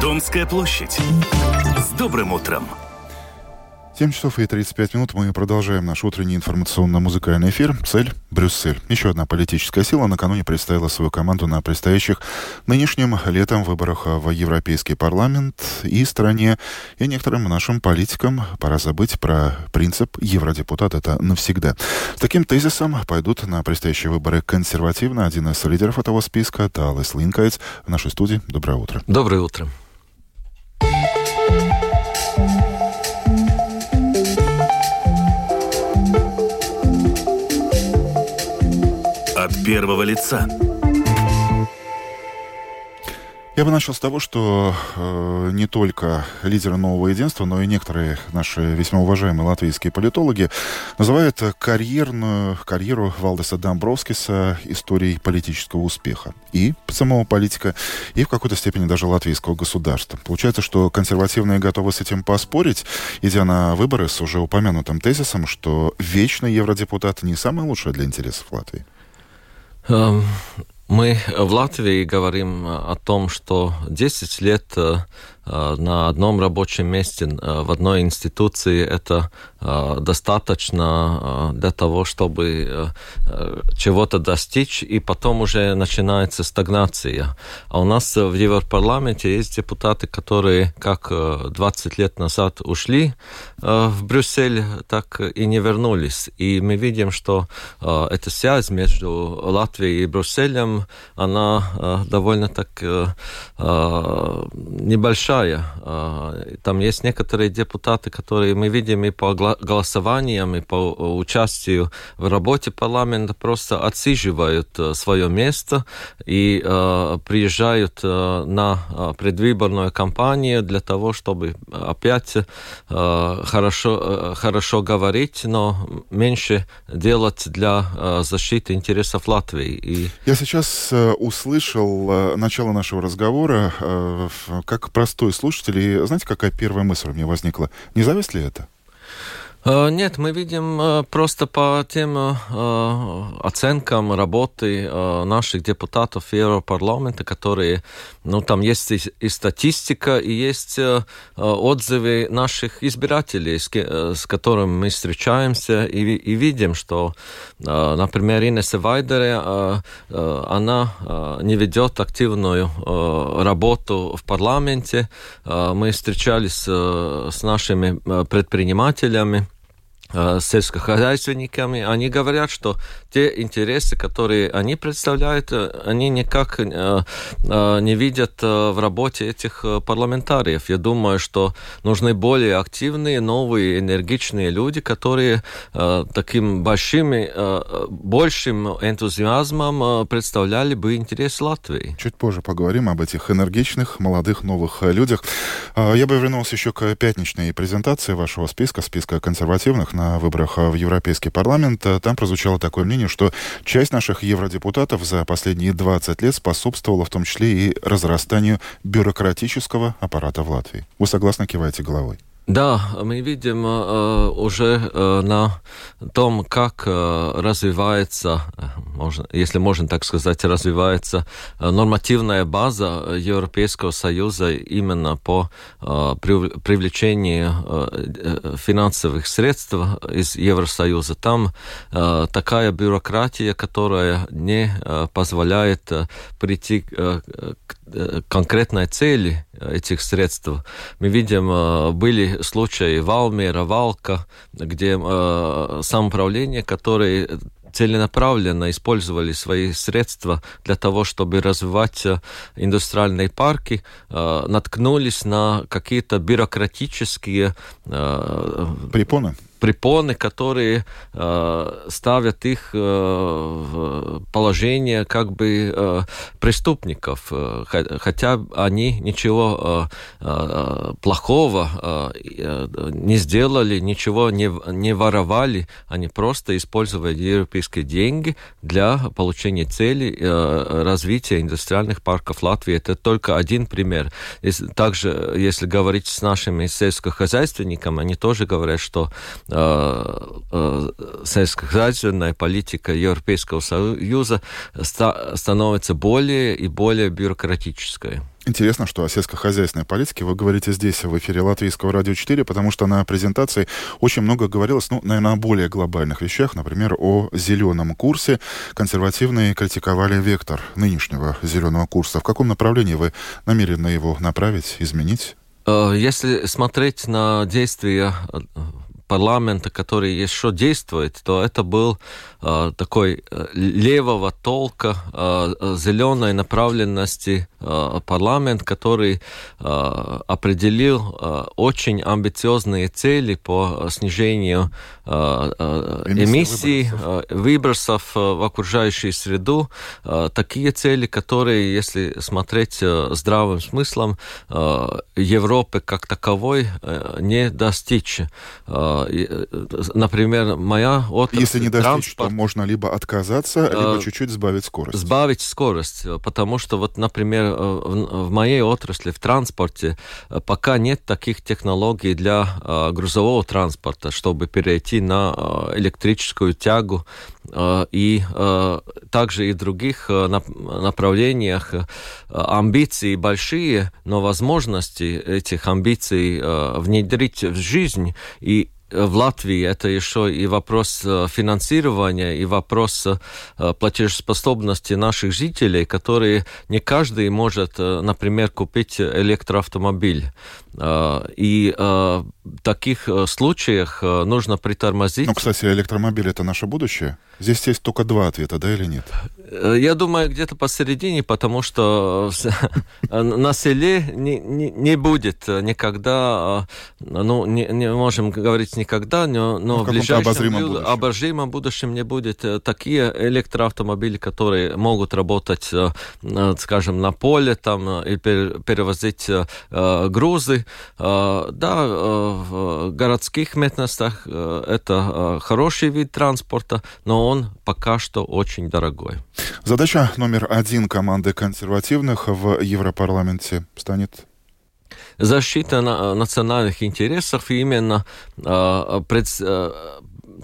Домская площадь. С добрым утром! 7 часов и 35 минут мы продолжаем наш утренний информационно-музыкальный эфир. Цель – Брюссель. Еще одна политическая сила накануне представила свою команду на предстоящих нынешним летом выборах в Европейский парламент. И стране, и некоторым нашим политикам пора забыть про принцип «евродепутат – это навсегда». С таким тезисом пойдут на предстоящие выборы консервативно. Один из лидеров этого списка – Талес Линкайц в нашей студии. Доброе утро. Доброе утро. Первого лица. Я бы начал с того, что э, не только лидеры нового единства, но и некоторые наши весьма уважаемые латвийские политологи называют карьерную, карьеру Валдеса Дамбровскиса историей политического успеха. И самого политика, и в какой-то степени даже латвийского государства. Получается, что консервативные готовы с этим поспорить, идя на выборы с уже упомянутым тезисом, что вечный евродепутат не самое лучшее для интересов Латвии. Эм, мы в Латвии говорим о том, что 10 лет э, на одном рабочем месте, э, в одной институции, это э, достаточно для того, чтобы чего-то достичь, и потом уже начинается стагнация. А у нас в Европарламенте есть депутаты, которые как 20 лет назад ушли в Брюссель, так и не вернулись. И мы видим, что эта связь между Латвией и Брюсселем, она довольно так небольшая большая. А, там есть некоторые депутаты, которые мы видим и по голосованиям, и по участию в работе парламента просто отсиживают э, свое место и э, приезжают э, на предвыборную кампанию для того, чтобы опять хорошо, хорошо говорить, но меньше делать для защиты интересов Латвии. И... Я сейчас услышал начало нашего разговора как простой простой слушатель. И знаете, какая первая мысль у меня возникла? Не зависть ли это? Э, нет, мы видим э, просто по тем э, оценкам работы наших депутатов Европарламента, которые, ну, там есть и, статистика, и есть отзывы наших избирателей, с, которыми мы встречаемся и, и видим, что, например, Инесса Вайдере, она не ведет активную работу в парламенте. Мы встречались с нашими предпринимателями, Э, сельскохозяйственниками, они говорят, что те интересы, которые они представляют, э, они никак э, не видят в работе этих парламентариев. Я думаю, что нужны более активные, новые, энергичные люди, которые таким большим, большим энтузиазмом представляли бы интерес Латвии. Чуть позже поговорим об этих энергичных, молодых, новых людях. Я бы вернулся еще к пятничной презентации вашего списка, списка консервативных на выборах в Европейский парламент, там прозвучало такое мнение, что часть наших евродепутатов за последние 20 лет способствовала в том числе и разрастанию бюрократического аппарата в Латвии. Вы согласны, киваете головой? Да, мы видим э, уже э, на том, как э, развивается, э, можно, если можно так сказать, развивается э, нормативная база Европейского Союза именно по э, привлечению э, э, финансовых средств из Евросоюза. Там э, такая бюрократия, которая не э, позволяет э, прийти э, к Э, конкретной цели этих средств. Мы видим, э, были случаи Валмера, Валка, где э, самоуправление, которые целенаправленно использовали свои средства для того, чтобы развивать индустриальные парки, наткнулись на какие-то бюрократические препоны препоны, которые э, ставят их э, в положение как бы э, преступников, э, хотя они ничего э, э, плохого э, не сделали, ничего не, не воровали, они просто использовали европейские деньги для получения цели э, развития индустриальных парков Латвии. Это только один пример. Также, если говорить с нашими сельскохозяйственниками, они тоже говорят, что сельскохозяйственная политика Европейского Союза становится более и более бюрократической. Интересно, что о сельскохозяйственной политике вы говорите здесь, в эфире Латвийского радио 4, потому что на презентации очень много говорилось, ну, наверное, о более глобальных вещах, например, о зеленом курсе. Консервативные критиковали вектор нынешнего зеленого курса. В каком направлении вы намерены его направить, изменить? Э, если смотреть на действия э, парламента, который еще действует, то это был э, такой э, левого толка, э, зеленой направленности э, парламент, который э, определил э, очень амбициозные цели по снижению э, э, эмиссий, выбросов, э, выбросов э, в окружающую среду. Э, такие цели, которые, если смотреть э, здравым смыслом, э, Европы как таковой э, не достичь. Э, например, моя отрасль... Если не достичь, транспорт, то можно либо отказаться, либо э, чуть-чуть сбавить скорость. Сбавить скорость, потому что вот, например, э, в, моей отрасли, в транспорте, пока нет таких технологий для грузового транспорта, чтобы перейти на электрическую тягу и также и в других направлениях амбиции большие, но возможности этих амбиций внедрить в жизнь и в Латвии это еще и вопрос э, финансирования, и вопрос э, платежеспособности наших жителей, которые не каждый может, э, например, купить электроавтомобиль. И в таких случаях нужно притормозить. Ну, кстати, электромобиль это наше будущее? Здесь есть только два ответа, да или нет? Э, я думаю, где-то посередине, потому что на селе не, не, не будет никогда, ну, не, не можем говорить никогда, но, но ну, в, в ближайшем обозримом будущем. обозримом будущем не будет э, такие электроавтомобили, которые могут работать, э, скажем, на поле там и перевозить грузы. Да, в городских местностях это хороший вид транспорта, но он пока что очень дорогой. Задача номер один команды консервативных в Европарламенте станет защита национальных интересов именно э, пред, э,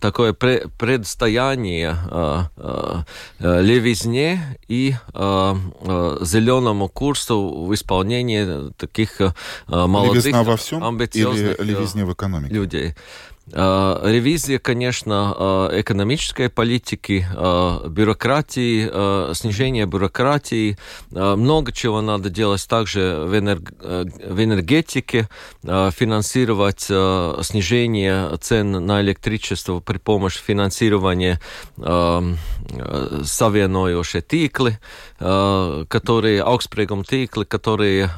такое предстояние э, э, левизне и э, э, зеленому курсу в исполнении таких э, молодых, Левизна во всем амбициозных или левизне в экономике? людей. Э, ревизия, конечно, э, экономической политики, э, бюрократии, снижение бюрократии. Много чего надо делать также в, энергетике, финансировать снижение цен на электричество при помощи финансирования savienojošie tīkli, которые, augstspрегом tīkli, которые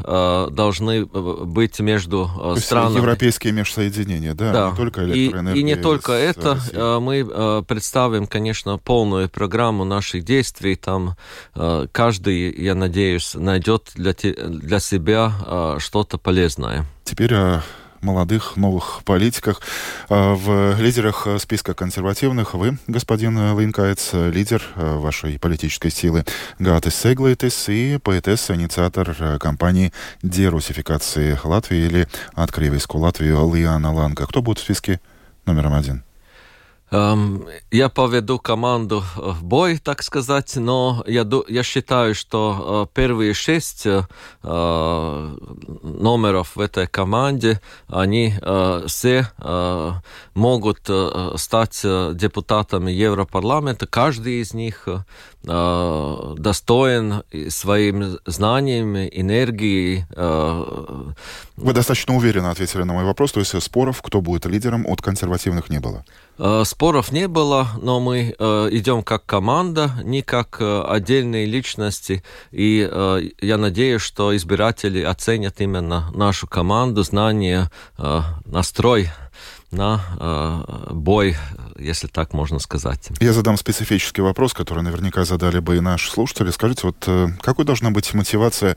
должны быть между странами. Европейские межсоединения, да, да. не только электричество и, и не только это, России. Э, мы э, представим, конечно, полную программу наших действий. Там э, каждый, я надеюсь, найдет для, для себя что-то полезное. Теперь молодых новых политиках. В лидерах списка консервативных вы, господин Линкайц, лидер вашей политической силы Гатис Сеглайтис и поэтесса, инициатор кампании дерусификации Латвии или «Открывайску Латвию» Лиана Ланка. Кто будет в списке номером один? Я поведу команду в бой, так сказать, но я, я считаю, что uh, первые шесть uh, номеров в этой команде, они все могут стать депутатами Европарламента. Каждый из них достоин своими знаниями, энергией. Вы достаточно уверенно ответили на мой вопрос, то есть споров, кто будет лидером, от консервативных не было? Споров не было, но мы идем как команда, не как отдельные личности, и я надеюсь, что избиратели оценят именно нашу команду, знания, настрой на э, бой, если так можно сказать. Я задам специфический вопрос, который наверняка задали бы и наши слушатели. Скажите, вот э, какой должна быть мотивация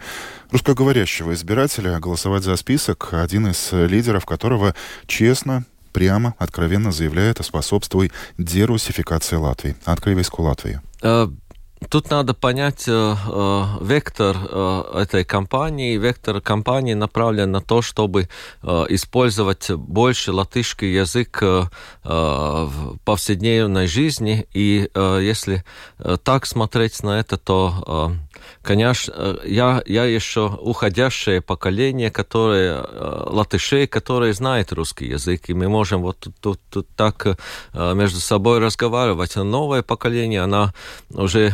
русскоговорящего избирателя голосовать за список, один из лидеров которого честно, прямо, откровенно заявляет о способствии дерусификации Латвии, открывайску Латвии? Э, тут надо понять э, э, вектор э, этой кампании. Вектор кампании направлен на то, чтобы э, использовать больше латышский язык э, э, в повседневной жизни. И э, если э, так смотреть на это, то э, Конечно, э, я, я еще уходящее поколение, которое, э, латышей, которые знают русский язык, и мы можем вот тут, тут, тут так э, между собой разговаривать. А новое поколение, она уже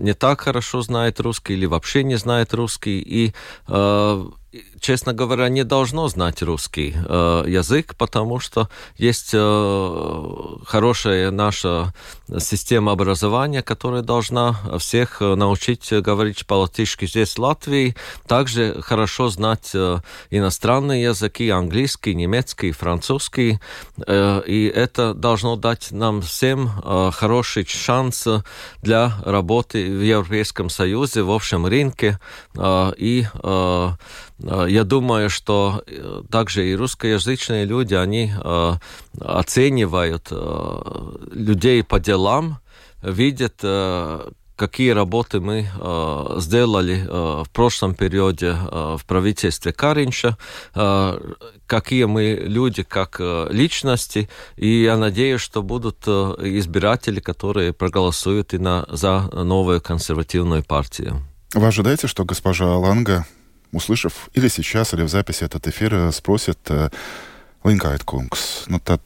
не так хорошо знает русский или вообще не знает русский, и честно говоря, не должно знать русский э, язык, потому что есть э, хорошая наша система образования, которая должна всех э, научить говорить по-латышски здесь, в Латвии. Также хорошо знать э, иностранные языки, английский, немецкий, французский. Э, и это должно дать нам всем э, хороший шанс для работы в Европейском Союзе, в общем рынке. Э, и э, я думаю, что э, также и русскоязычные люди, они э, оценивают людей по делам, видят, какие работы мы э, сделали э, в прошлом периоде э, в правительстве Каринша, э, какие мы люди как э, личности, и я надеюсь, что будут э, избиратели, которые проголосуют и на, за новую консервативную партию. Вы ожидаете, что госпожа Ланга услышав или сейчас, или в записи этот эфир, э, спросит э, Linkait kungs, nu tad,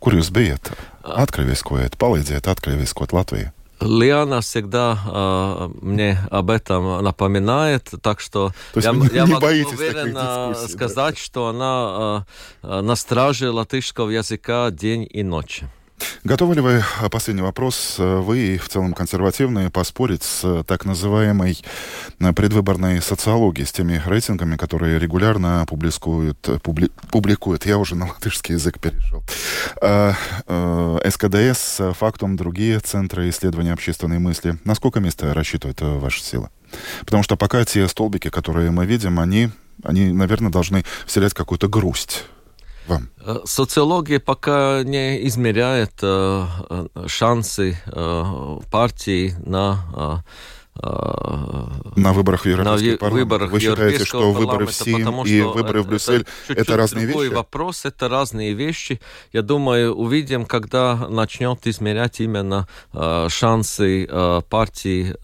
kur jūs bijat? Atkrieviskojat, palīdziet atkrieviskot Latviju. Лиана всегда э, мне об этом напоминает, так что я, не, я не могу уверенно сказать, да? что она э, на страже латышского языка день и ночь. Готовы ли вы, а, последний вопрос, э, вы в целом консервативные, поспорить с э, так называемой э, предвыборной социологией, с теми рейтингами, которые регулярно публикуют, публи, публикуют я уже на латышский язык перешел, СКДС, Фактум, другие центры исследования общественной мысли. На сколько мест рассчитывают ваши силы? Потому что пока те столбики, которые мы видим, они, они наверное, должны вселять какую-то грусть вам? Э, социология пока не измеряет э, э шансы э, партии на э, на выборах в Европейский на парламент. Выборах Вы считаете, что выборы в СИМ и выборы в Брюссель это, это разные другой вещи? вопрос, это разные вещи. Я думаю, увидим, когда начнет измерять именно э, шансы э, партии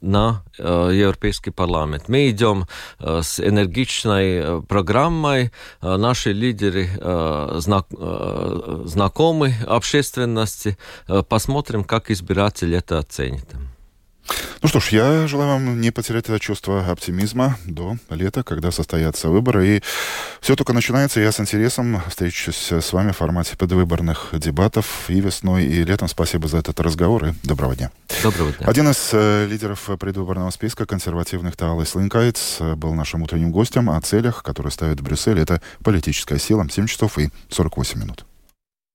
на э, Европейский парламент. Мы идем э, с энергичной э, программой. Э, наши лидеры знак, знакомы общественности. Посмотрим, как избиратель это оценит. Ну что ж, я желаю вам не потерять это чувство оптимизма до лета, когда состоятся выборы. И все только начинается. Я с интересом встречусь с вами в формате предвыборных дебатов и весной, и летом. Спасибо за этот разговор и доброго дня. Доброго дня. Один из э, лидеров предвыборного списка консервативных Таалис Линкайтс э, был нашим утренним гостем о целях, которые ставит Брюссель. Это политическая сила. 7 часов и 48 минут.